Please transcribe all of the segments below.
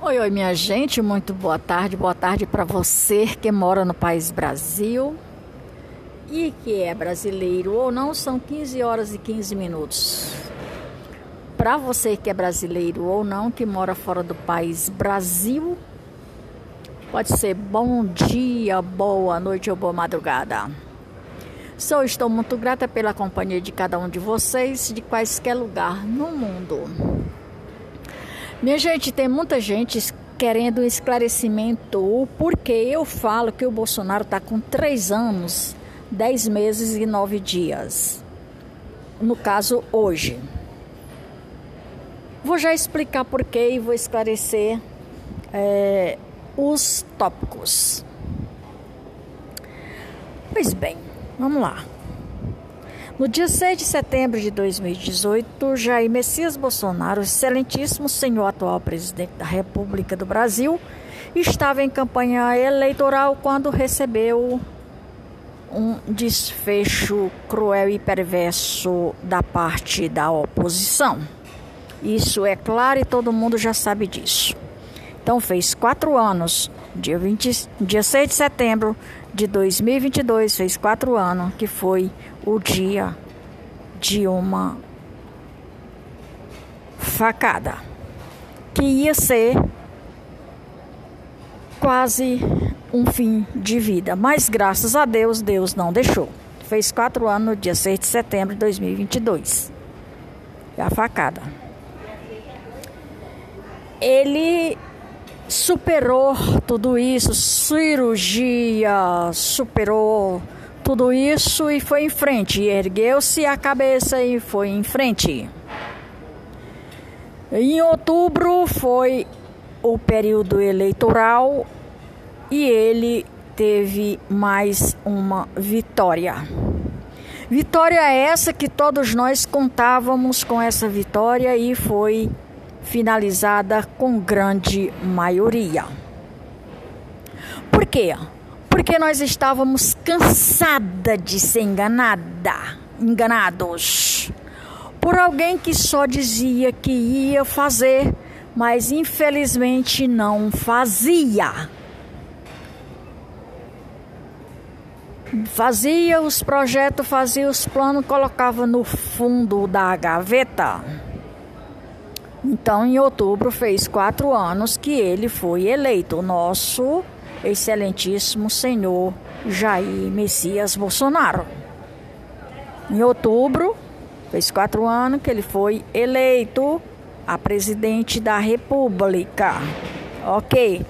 Oi, oi, minha gente, muito boa tarde. Boa tarde para você que mora no país Brasil e que é brasileiro ou não, são 15 horas e 15 minutos. Para você que é brasileiro ou não, que mora fora do país Brasil, pode ser bom dia, boa noite ou boa madrugada. Sou, estou muito grata pela companhia de cada um de vocês, de quaisquer lugar no mundo. Minha gente, tem muita gente querendo um esclarecimento o porquê eu falo que o Bolsonaro está com três anos, dez meses e nove dias. No caso, hoje. Vou já explicar porquê e vou esclarecer é, os tópicos. Pois bem, vamos lá. No dia 6 de setembro de 2018, Jair Messias Bolsonaro, excelentíssimo senhor atual presidente da República do Brasil, estava em campanha eleitoral quando recebeu um desfecho cruel e perverso da parte da oposição. Isso é claro e todo mundo já sabe disso. Então fez quatro anos, dia, 20, dia 6 de setembro de 2022, fez quatro anos, que foi o dia de uma facada, que ia ser quase um fim de vida. Mas graças a Deus, Deus não deixou. Fez quatro anos no dia 6 de setembro de 2022. É a facada. Ele superou tudo isso, cirurgia, superou tudo isso e foi em frente. Ergueu-se a cabeça e foi em frente. Em outubro foi o período eleitoral e ele teve mais uma vitória. Vitória essa que todos nós contávamos com essa vitória e foi finalizada com grande maioria. Por quê? Porque nós estávamos cansada de ser enganada, enganados por alguém que só dizia que ia fazer, mas infelizmente não fazia. Fazia os projetos, fazia os planos, colocava no fundo da gaveta então, em outubro, fez quatro anos que ele foi eleito, nosso excelentíssimo senhor Jair Messias Bolsonaro. Em outubro, fez quatro anos que ele foi eleito a presidente da República. Ok.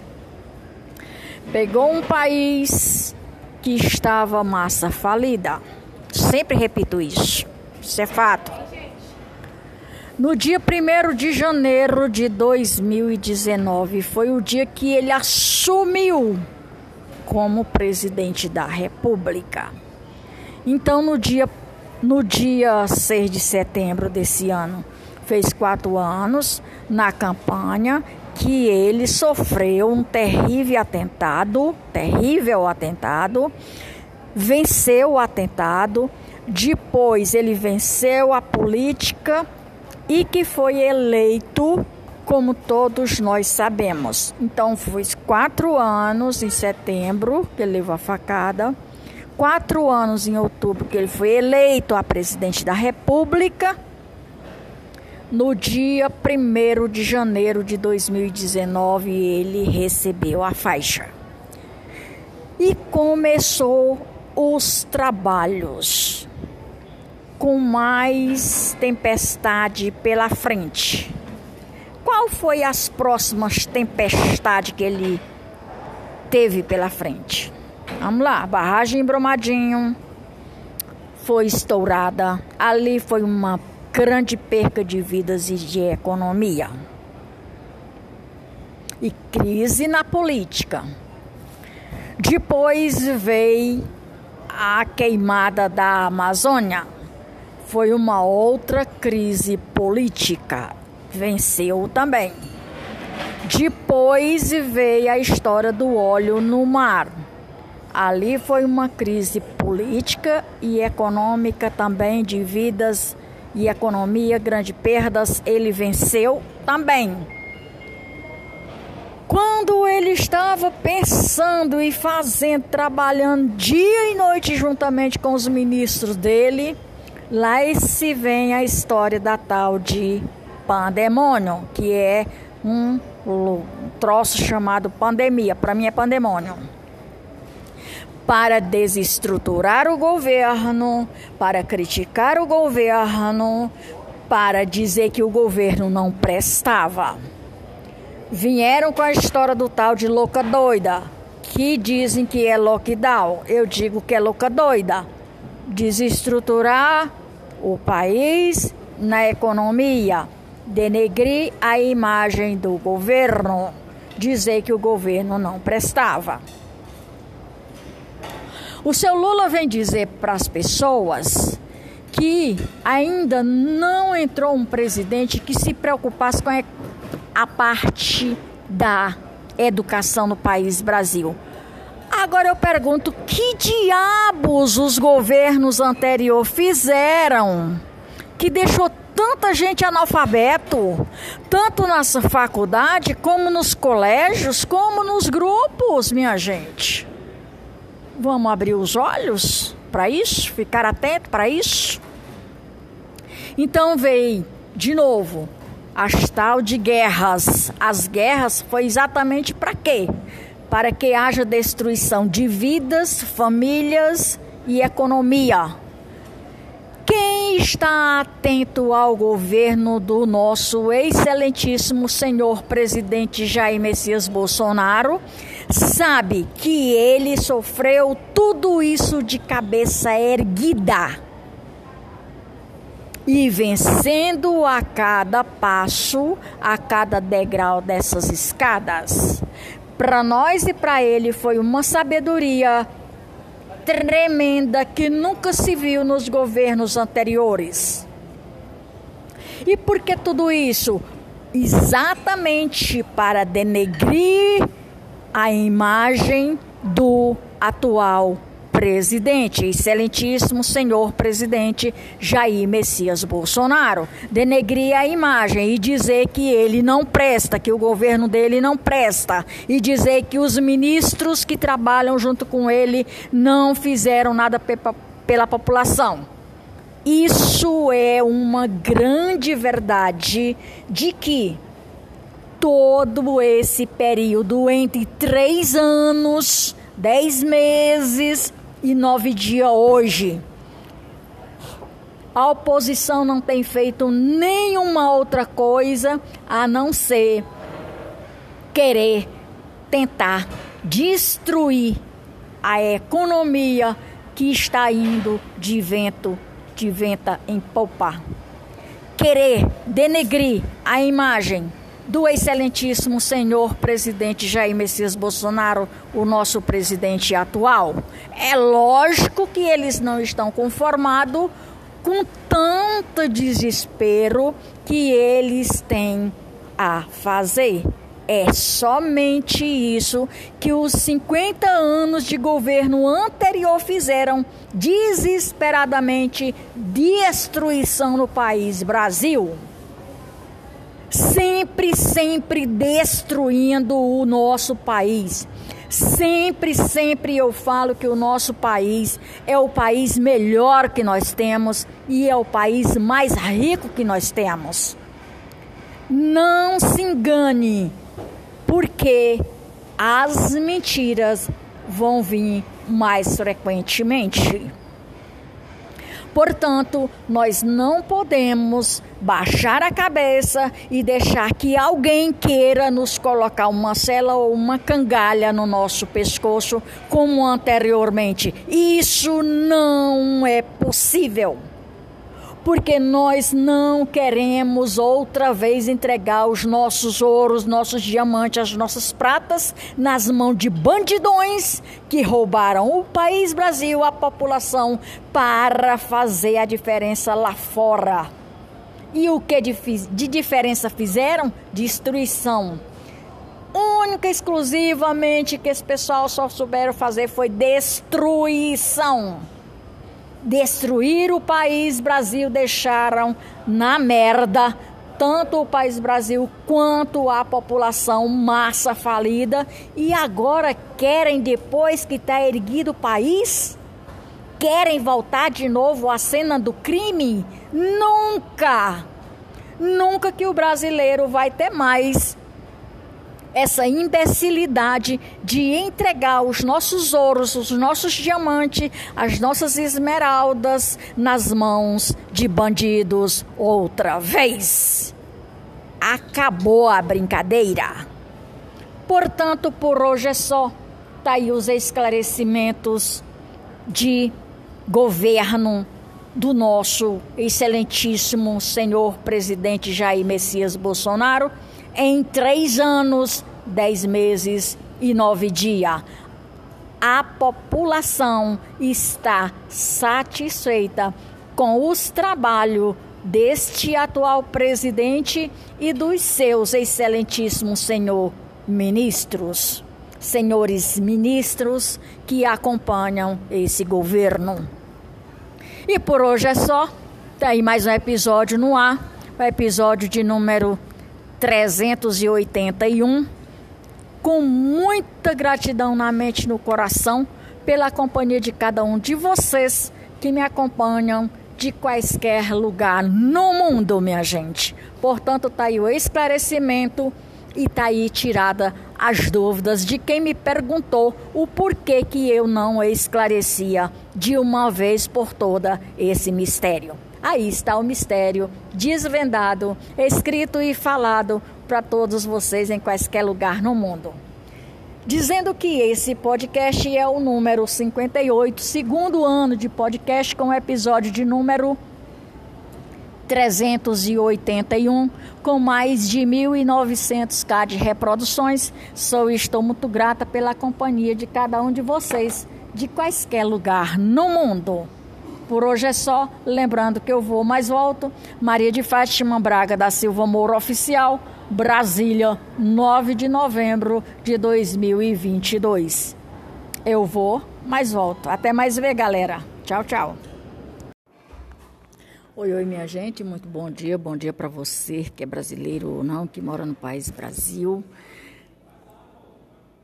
Pegou um país que estava massa falida. Sempre repito isso. Isso é fato. No dia 1 de janeiro de 2019 foi o dia que ele assumiu como presidente da República. Então, no dia, no dia 6 de setembro desse ano, fez quatro anos na campanha que ele sofreu um terrível atentado, terrível atentado, venceu o atentado, depois ele venceu a política e que foi eleito, como todos nós sabemos. Então, foi quatro anos em setembro que ele levou a facada, quatro anos em outubro que ele foi eleito a presidente da República. No dia 1 de janeiro de 2019, ele recebeu a faixa. E começou os trabalhos com mais tempestade pela frente. Qual foi as próximas tempestades que ele teve pela frente? Vamos lá, barragem em Brumadinho foi estourada. Ali foi uma grande perca de vidas e de economia. E crise na política. Depois veio a queimada da Amazônia foi uma outra crise política. Venceu também. Depois veio a história do óleo no mar. Ali foi uma crise política e econômica também, de vidas e economia, grandes perdas. Ele venceu também. Quando ele estava pensando e fazendo, trabalhando dia e noite juntamente com os ministros dele, lá se vem a história da tal de pandemônio, que é um troço chamado pandemia. Para mim é pandemônio. Para desestruturar o governo, para criticar o governo, para dizer que o governo não prestava. Vieram com a história do tal de louca doida, que dizem que é lockdown. Eu digo que é louca doida. Desestruturar o país na economia, denegrir a imagem do governo, dizer que o governo não prestava. O seu Lula vem dizer para as pessoas que ainda não entrou um presidente que se preocupasse com a parte da educação no país Brasil. Agora eu pergunto: que diabos os governos anteriores fizeram que deixou tanta gente analfabeto, tanto na faculdade, como nos colégios, como nos grupos, minha gente? Vamos abrir os olhos para isso, ficar atento para isso? Então veio de novo as tal de guerras. As guerras foi exatamente para quê? Para que haja destruição de vidas, famílias e economia. Quem está atento ao governo do nosso excelentíssimo senhor presidente Jair Messias Bolsonaro sabe que ele sofreu tudo isso de cabeça erguida e vencendo a cada passo, a cada degrau dessas escadas. Para nós e para ele foi uma sabedoria tremenda que nunca se viu nos governos anteriores. E por que tudo isso? Exatamente para denegrir a imagem do atual presidente, excelentíssimo senhor presidente Jair Messias Bolsonaro, denegrir a imagem e dizer que ele não presta, que o governo dele não presta, e dizer que os ministros que trabalham junto com ele não fizeram nada pela população. Isso é uma grande verdade de que todo esse período entre três anos, dez meses e nove dias hoje. A oposição não tem feito nenhuma outra coisa a não ser querer tentar destruir a economia que está indo de vento, de venta em poupar. Querer denegrir a imagem do excelentíssimo senhor presidente Jair Messias Bolsonaro, o nosso presidente atual. É lógico que eles não estão conformados com tanto desespero que eles têm a fazer. É somente isso que os 50 anos de governo anterior fizeram desesperadamente destruição no país Brasil sempre, sempre destruindo o nosso país. Sempre, sempre eu falo que o nosso país é o país melhor que nós temos e é o país mais rico que nós temos. Não se engane, porque as mentiras vão vir mais frequentemente. Portanto, nós não podemos baixar a cabeça e deixar que alguém queira nos colocar uma cela ou uma cangalha no nosso pescoço, como anteriormente. Isso não é possível porque nós não queremos outra vez entregar os nossos ouros, nossos diamantes, as nossas pratas nas mãos de bandidões que roubaram o país Brasil, a população, para fazer a diferença lá fora. E o que de, diferença fizeram? Destruição. Única, exclusivamente que esse pessoal só souberam fazer foi destruição destruir o país Brasil, deixaram na merda tanto o país Brasil quanto a população massa falida e agora querem depois que está erguido o país querem voltar de novo à cena do crime? Nunca! Nunca que o brasileiro vai ter mais essa imbecilidade de entregar os nossos ouros, os nossos diamantes, as nossas esmeraldas nas mãos de bandidos outra vez. Acabou a brincadeira. Portanto, por hoje é só. Tá aí os esclarecimentos de governo do nosso excelentíssimo senhor presidente Jair Messias Bolsonaro em três anos, dez meses e nove dias. A população está satisfeita com os trabalhos deste atual presidente e dos seus excelentíssimos senhor ministros, senhores ministros que acompanham esse governo. E por hoje é só. Tem aí mais um episódio no ar. O episódio de número 381. Com muita gratidão na mente e no coração pela companhia de cada um de vocês que me acompanham de quaisquer lugar no mundo, minha gente. Portanto, tá aí o esclarecimento e tá aí tirada as dúvidas de quem me perguntou o porquê que eu não esclarecia de uma vez por toda esse mistério. Aí está o mistério desvendado, escrito e falado para todos vocês em quaisquer lugar no mundo. Dizendo que esse podcast é o número 58, segundo ano de podcast, com episódio de número 381, com mais de 1.900k de reproduções. Sou e estou muito grata pela companhia de cada um de vocês, de quaisquer lugar no mundo. Por hoje é só, lembrando que eu vou mais volto. Maria de Fátima Braga da Silva Moura Oficial, Brasília, 9 de novembro de 2022. Eu vou, mas volto. Até mais ver, galera. Tchau, tchau. Oi, oi, minha gente, muito bom dia. Bom dia para você que é brasileiro ou não, que mora no país Brasil.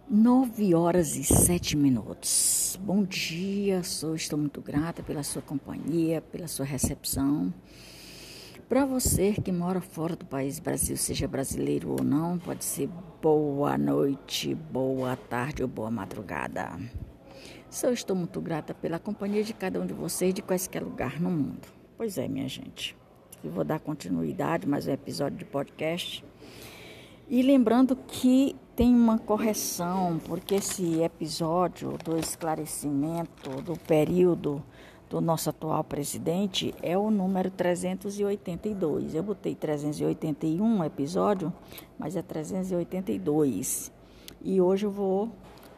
Nove horas e sete minutos. Bom dia, sou, estou muito grata pela sua companhia, pela sua recepção. Para você que mora fora do país Brasil, seja brasileiro ou não, pode ser boa noite, boa tarde ou boa madrugada. Sou, estou muito grata pela companhia de cada um de vocês de quaisquer lugar no mundo. Pois é, minha gente. Eu vou dar continuidade mais um episódio de podcast. E lembrando que tem uma correção, porque esse episódio do esclarecimento do período do nosso atual presidente é o número 382. Eu botei 381 episódio, mas é 382. E hoje eu vou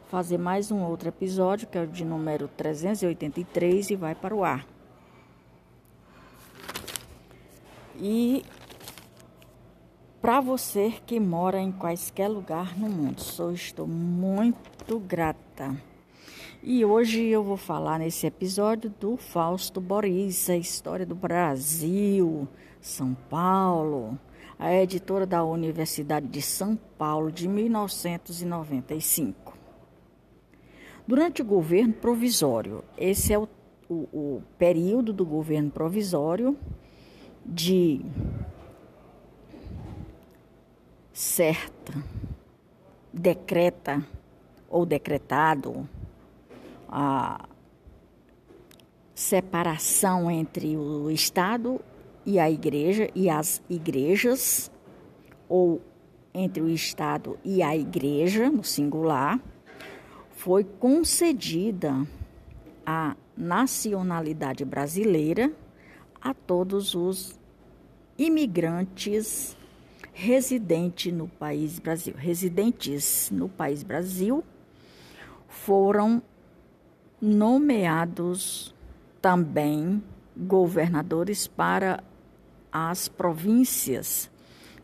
fazer mais um outro episódio, que é o de número 383 e vai para o ar. E para você que mora em quaisquer lugar no mundo, sou estou muito grata. E hoje eu vou falar nesse episódio do Fausto Boris, a história do Brasil, São Paulo, a editora da Universidade de São Paulo de 1995. Durante o governo provisório, esse é o, o, o período do governo provisório de certa, decreta ou decretado a separação entre o Estado e a igreja e as igrejas, ou entre o Estado e a igreja, no singular, foi concedida a nacionalidade brasileira a todos os imigrantes residentes no país Brasil. Residentes no país Brasil foram nomeados também governadores para as províncias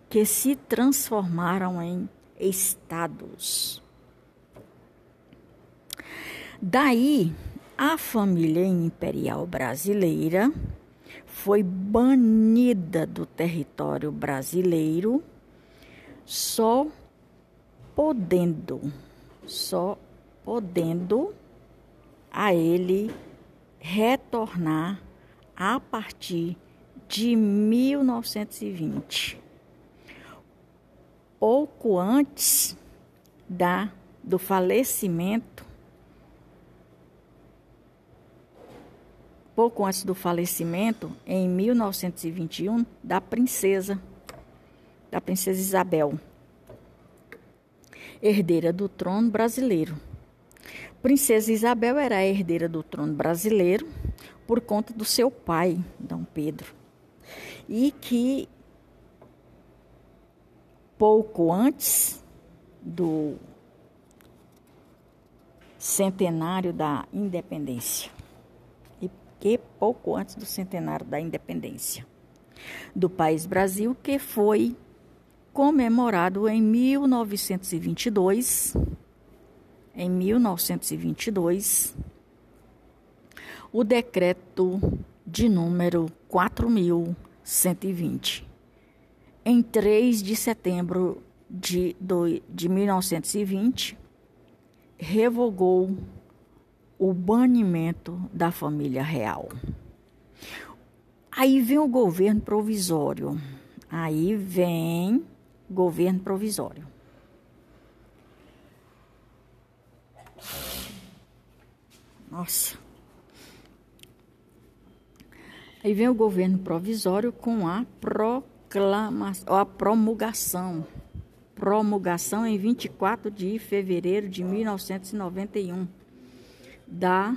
que se transformaram em estados. Daí, a família imperial brasileira foi banida do território brasileiro, só podendo, só podendo a ele retornar a partir de 1920, pouco antes da do falecimento pouco antes do falecimento, em 1921, da princesa, da princesa Isabel, herdeira do trono brasileiro. Princesa Isabel era a herdeira do trono brasileiro por conta do seu pai, Dom Pedro, e que pouco antes do centenário da independência que pouco antes do centenário da independência do país Brasil, que foi comemorado em 1922. Em 1922, o decreto de número 4120. Em 3 de setembro de, de 1920, revogou o banimento da família real. Aí vem o governo provisório. Aí vem governo provisório. Nossa. Aí vem o governo provisório com a proclamação, a promulgação. Promulgação em 24 de fevereiro de 1991 da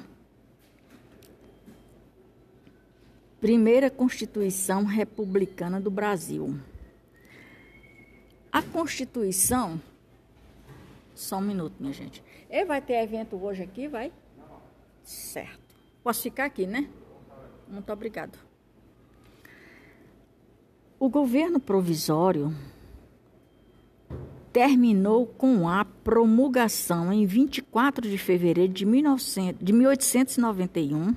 primeira Constituição Republicana do Brasil. A Constituição. Só um minuto, minha gente. E vai ter evento hoje aqui, vai? Certo. Posso ficar aqui, né? Muito obrigado. O governo provisório terminou com a promulgação em 24 de fevereiro de, 1900, de 1891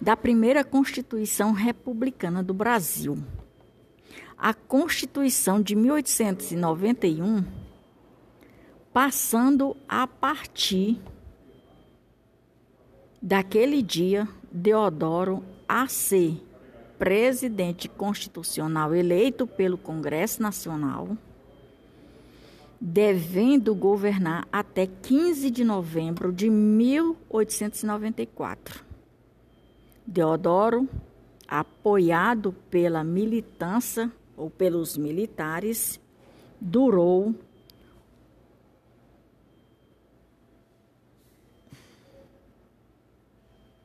da primeira Constituição Republicana do Brasil. A Constituição de 1891, passando a partir daquele dia, Deodoro a ser presidente constitucional eleito pelo Congresso Nacional devendo governar até 15 de novembro de 1894. Deodoro, apoiado pela militância ou pelos militares, durou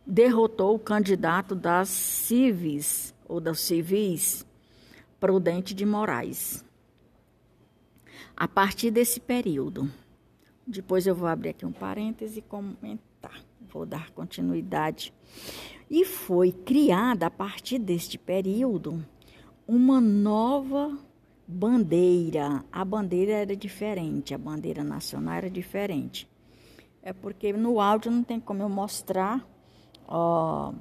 derrotou o candidato das civis ou das civis Prudente de Moraes a partir desse período. Depois eu vou abrir aqui um parêntese e comentar. Vou dar continuidade. E foi criada a partir deste período uma nova bandeira. A bandeira era diferente, a bandeira nacional era diferente. É porque no áudio não tem como eu mostrar ó,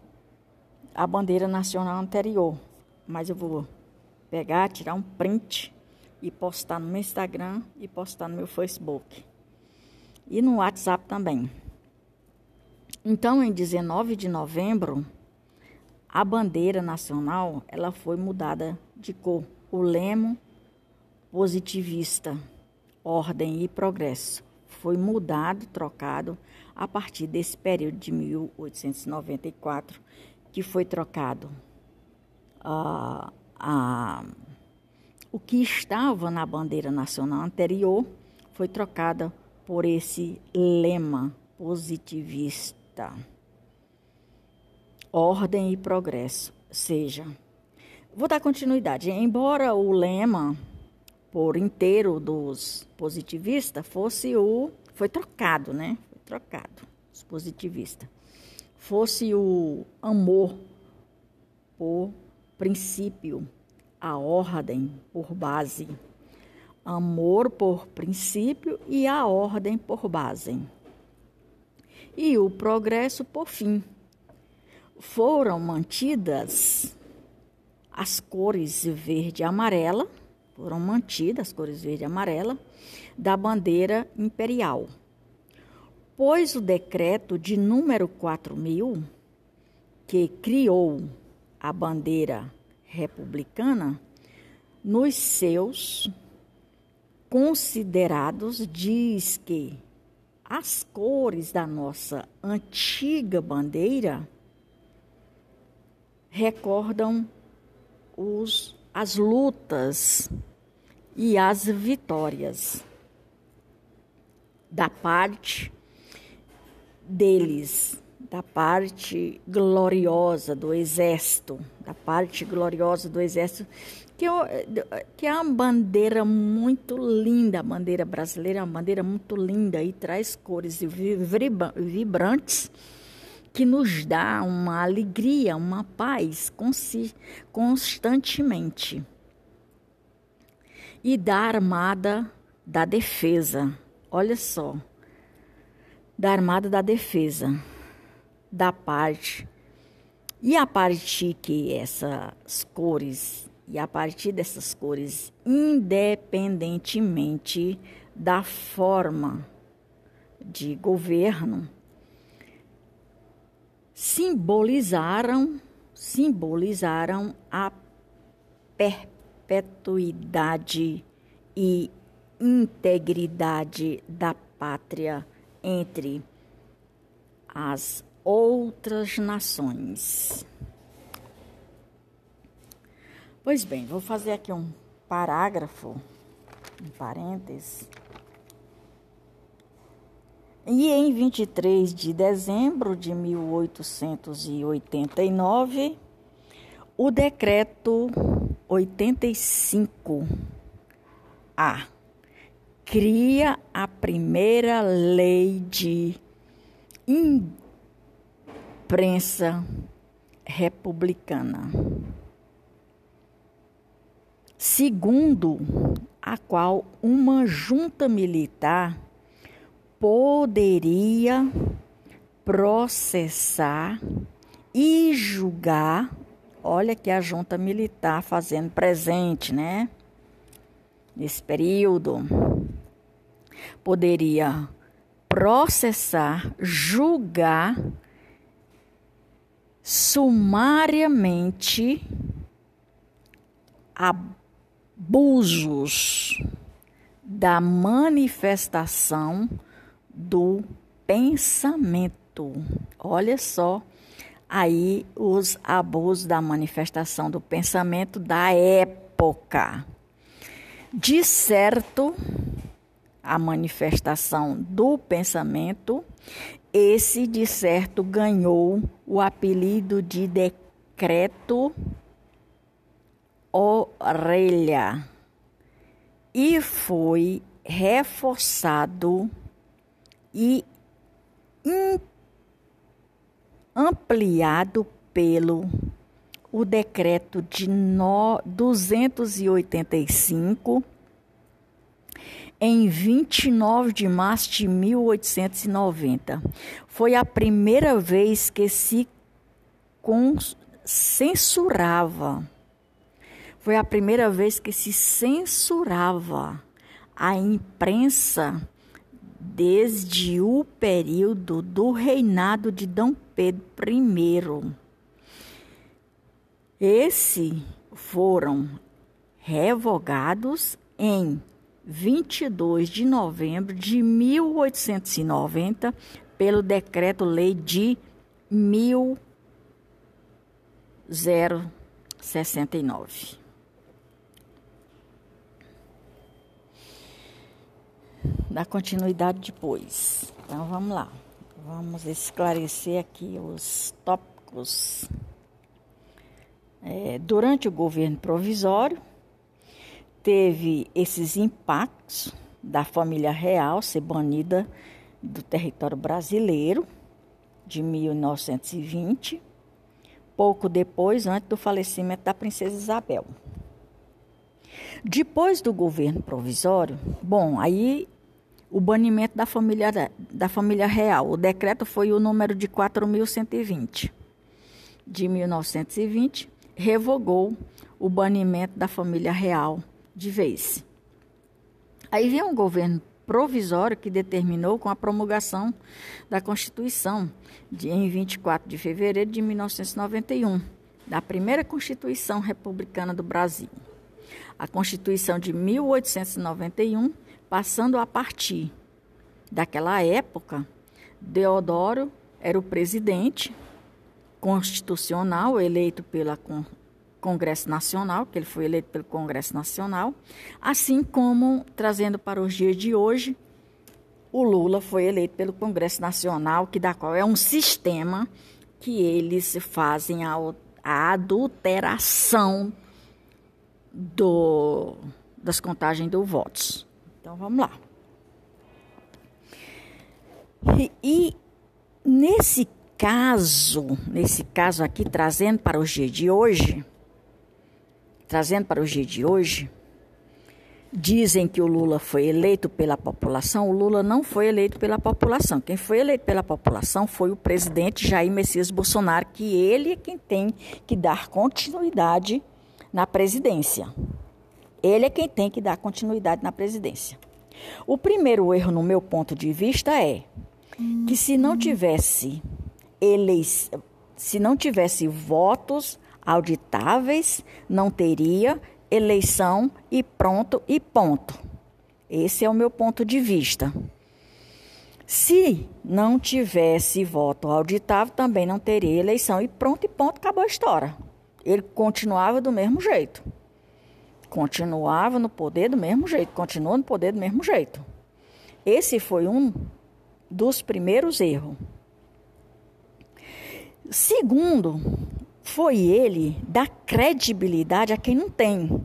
a bandeira nacional anterior, mas eu vou pegar, tirar um print e postar no meu Instagram e postar no meu Facebook. E no WhatsApp também. Então, em 19 de novembro, a bandeira nacional ela foi mudada de cor. O lemo positivista, ordem e progresso foi mudado, trocado a partir desse período de 1894, que foi trocado a, a o que estava na bandeira nacional anterior foi trocada por esse lema positivista. Ordem e progresso. Seja, vou dar continuidade. Embora o lema por inteiro dos positivistas fosse o. Foi trocado, né? Foi trocado, os positivistas. Fosse o amor por princípio a ordem por base, amor por princípio e a ordem por base, e o progresso por fim. Foram mantidas as cores verde e amarela, foram mantidas as cores verde e amarela, da bandeira imperial. Pois o decreto de número 4000, que criou a bandeira republicana, nos seus considerados diz que as cores da nossa antiga bandeira recordam os, as lutas e as vitórias da parte deles, da parte gloriosa do exército, da parte gloriosa do exército, que, que é uma bandeira muito linda, a bandeira brasileira é uma bandeira muito linda e traz cores vibrantes que nos dá uma alegria, uma paz constantemente. E da armada da defesa, olha só, da armada da defesa, da parte. E a partir que essas cores, e a partir dessas cores, independentemente da forma de governo, simbolizaram simbolizaram a perpetuidade e integridade da pátria entre as outras nações. Pois bem, vou fazer aqui um parágrafo, um parênteses e em 23 de dezembro de 1889, o decreto 85A cria a primeira lei de imprensa republicana, segundo a qual uma junta militar poderia processar e julgar. Olha que a junta militar fazendo presente, né? Nesse período, poderia processar, julgar sumariamente abusos da manifestação do pensamento. Olha só aí os abusos da manifestação do pensamento da época. De certo, a manifestação do pensamento, esse de certo ganhou o apelido de decreto orelha e foi reforçado e ampliado pelo o decreto de no, 285 em 29 de março de 1890. Foi a primeira vez que se censurava. Foi a primeira vez que se censurava a imprensa desde o período do reinado de D. Pedro I. Esses foram revogados em 22 de novembro de 1890 pelo Decreto-Lei de 1069. dar continuidade depois. Então vamos lá. Vamos esclarecer aqui os tópicos. É, durante o governo provisório, teve esses impactos da família real ser banida do território brasileiro de 1920, pouco depois, antes do falecimento da princesa Isabel. Depois do governo provisório, bom, aí o banimento da família, da família real. O decreto foi o número de 4.120 de 1920. revogou o banimento da família real de vez. Aí vem um governo provisório que determinou com a promulgação da Constituição de, em 24 de fevereiro de 1991, da primeira Constituição Republicana do Brasil. A Constituição de 1891, passando a partir daquela época, Deodoro era o presidente constitucional eleito pela Congresso Nacional, que ele foi eleito pelo Congresso Nacional, assim como, trazendo para os dias de hoje, o Lula foi eleito pelo Congresso Nacional, que da qual é um sistema que eles fazem a, a adulteração do, das contagens dos votos. Então vamos lá. E, e nesse caso, nesse caso aqui, trazendo para os dias de hoje, trazendo para o dia de hoje, dizem que o Lula foi eleito pela população. O Lula não foi eleito pela população. Quem foi eleito pela população foi o presidente Jair Messias Bolsonaro, que ele é quem tem que dar continuidade na presidência. Ele é quem tem que dar continuidade na presidência. O primeiro erro, no meu ponto de vista, é que se não tivesse eleição, se não tivesse votos auditáveis, não teria eleição e pronto e ponto. Esse é o meu ponto de vista. Se não tivesse voto auditável, também não teria eleição e pronto e ponto, acabou a história. Ele continuava do mesmo jeito. Continuava no poder do mesmo jeito, continua no poder do mesmo jeito. Esse foi um dos primeiros erros. Segundo, foi ele dar credibilidade a quem não tem.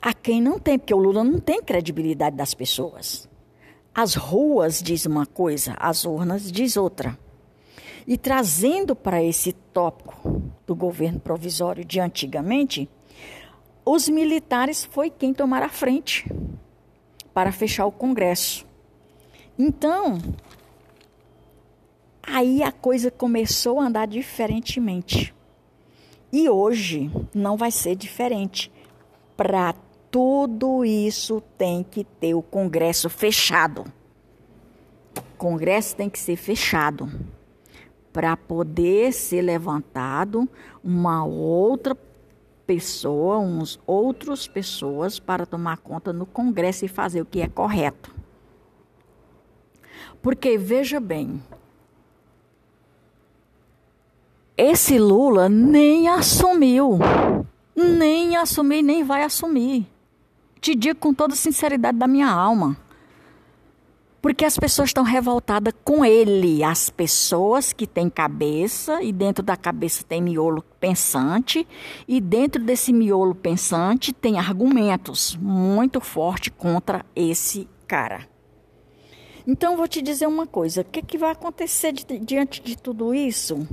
A quem não tem, porque o Lula não tem credibilidade das pessoas. As ruas diz uma coisa, as urnas diz outra. E trazendo para esse tópico do governo provisório de antigamente, os militares foi quem tomara a frente para fechar o Congresso. Então, Aí a coisa começou a andar diferentemente. E hoje não vai ser diferente. Para tudo isso tem que ter o Congresso fechado. O Congresso tem que ser fechado para poder ser levantado uma outra pessoa, uns outros pessoas para tomar conta no Congresso e fazer o que é correto. Porque veja bem, esse Lula nem assumiu. Nem assumiu, nem vai assumir. Te digo com toda sinceridade da minha alma. Porque as pessoas estão revoltadas com ele. As pessoas que têm cabeça, e dentro da cabeça tem miolo pensante, e dentro desse miolo pensante tem argumentos muito fortes contra esse cara. Então, vou te dizer uma coisa: o que, que vai acontecer de, diante de tudo isso?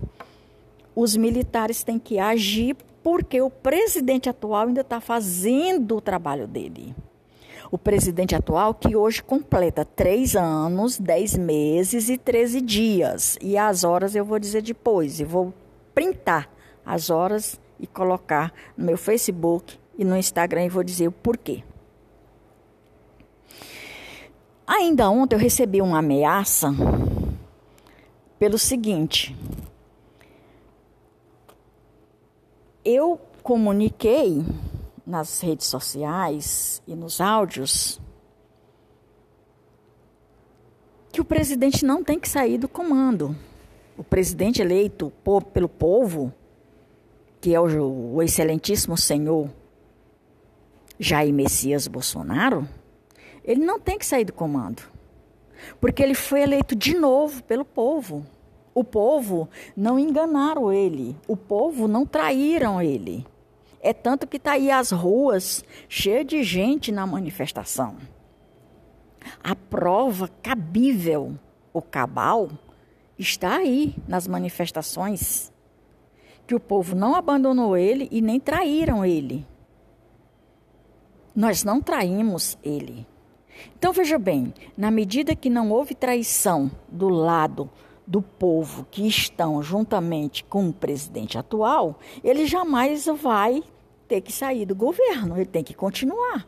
Os militares têm que agir porque o presidente atual ainda está fazendo o trabalho dele. O presidente atual, que hoje completa três anos, dez meses e treze dias. E as horas eu vou dizer depois. Eu vou printar as horas e colocar no meu Facebook e no Instagram e vou dizer o porquê. Ainda ontem eu recebi uma ameaça pelo seguinte: eu comuniquei nas redes sociais e nos áudios que o presidente não tem que sair do comando. O presidente eleito pelo povo, que é o, excelentíssimo senhor Jair Messias Bolsonaro, ele não tem que sair do comando. Porque ele foi eleito de novo pelo povo. O povo não enganaram ele, o povo não traíram ele. É tanto que está aí as ruas cheias de gente na manifestação. A prova cabível, o cabal, está aí nas manifestações. Que o povo não abandonou ele e nem traíram ele. Nós não traímos ele. Então veja bem, na medida que não houve traição do lado do povo que estão juntamente com o presidente atual, ele jamais vai ter que sair do governo, ele tem que continuar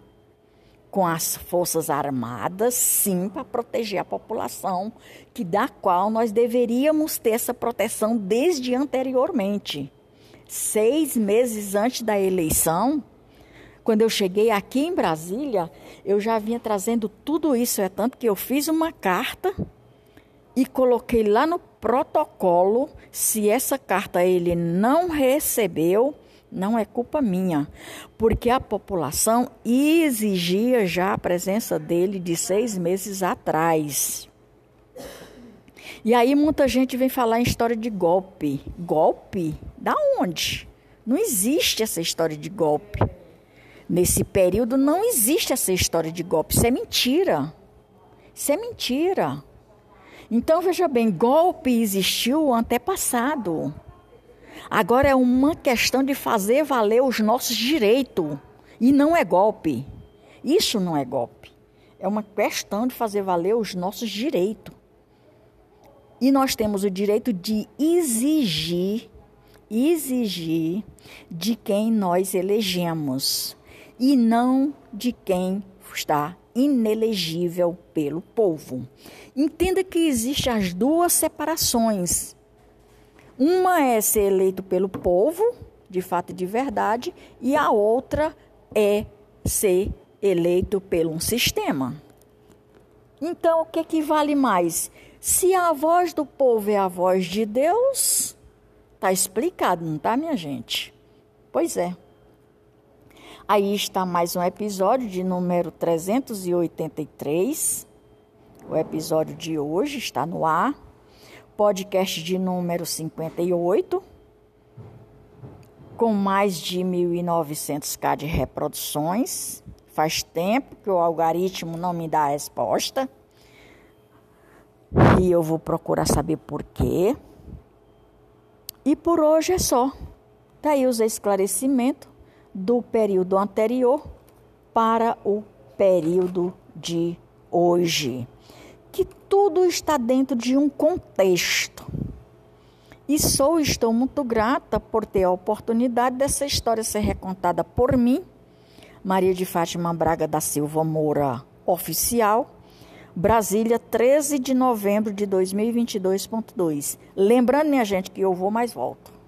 com as forças armadas, sim, para proteger a população, que da qual nós deveríamos ter essa proteção desde anteriormente. Seis meses antes da eleição, quando eu cheguei aqui em Brasília, eu já vinha trazendo tudo isso. É tanto que eu fiz uma carta e coloquei lá no protocolo. Se essa carta ele não recebeu, não é culpa minha, porque a população exigia já a presença dele de seis meses atrás. E aí muita gente vem falar em história de golpe. Golpe? Da onde? Não existe essa história de golpe. Nesse período não existe essa história de golpe. Isso é mentira. Isso é mentira. Então veja bem, golpe existiu antepassado. Agora é uma questão de fazer valer os nossos direitos. E não é golpe. Isso não é golpe. É uma questão de fazer valer os nossos direitos. E nós temos o direito de exigir, exigir de quem nós elegemos e não de quem está inelegível pelo povo. Entenda que existem as duas separações. Uma é ser eleito pelo povo, de fato e de verdade, e a outra é ser eleito pelo um sistema. Então, o que, que vale mais? Se a voz do povo é a voz de Deus, tá explicado, não tá, minha gente? Pois é. Aí está mais um episódio de número 383. O episódio de hoje está no ar podcast de número 58, com mais de 1.900k de reproduções. Faz tempo que o algoritmo não me dá a resposta. E eu vou procurar saber por quê. E por hoje é só. Daí tá os esclarecimentos do período anterior para o período de hoje que tudo está dentro de um contexto. E sou estou muito grata por ter a oportunidade dessa história ser recontada por mim, Maria de Fátima Braga da Silva Moura, oficial, Brasília, 13 de novembro de 2022.2. Lembrando, minha gente, que eu vou mais volto.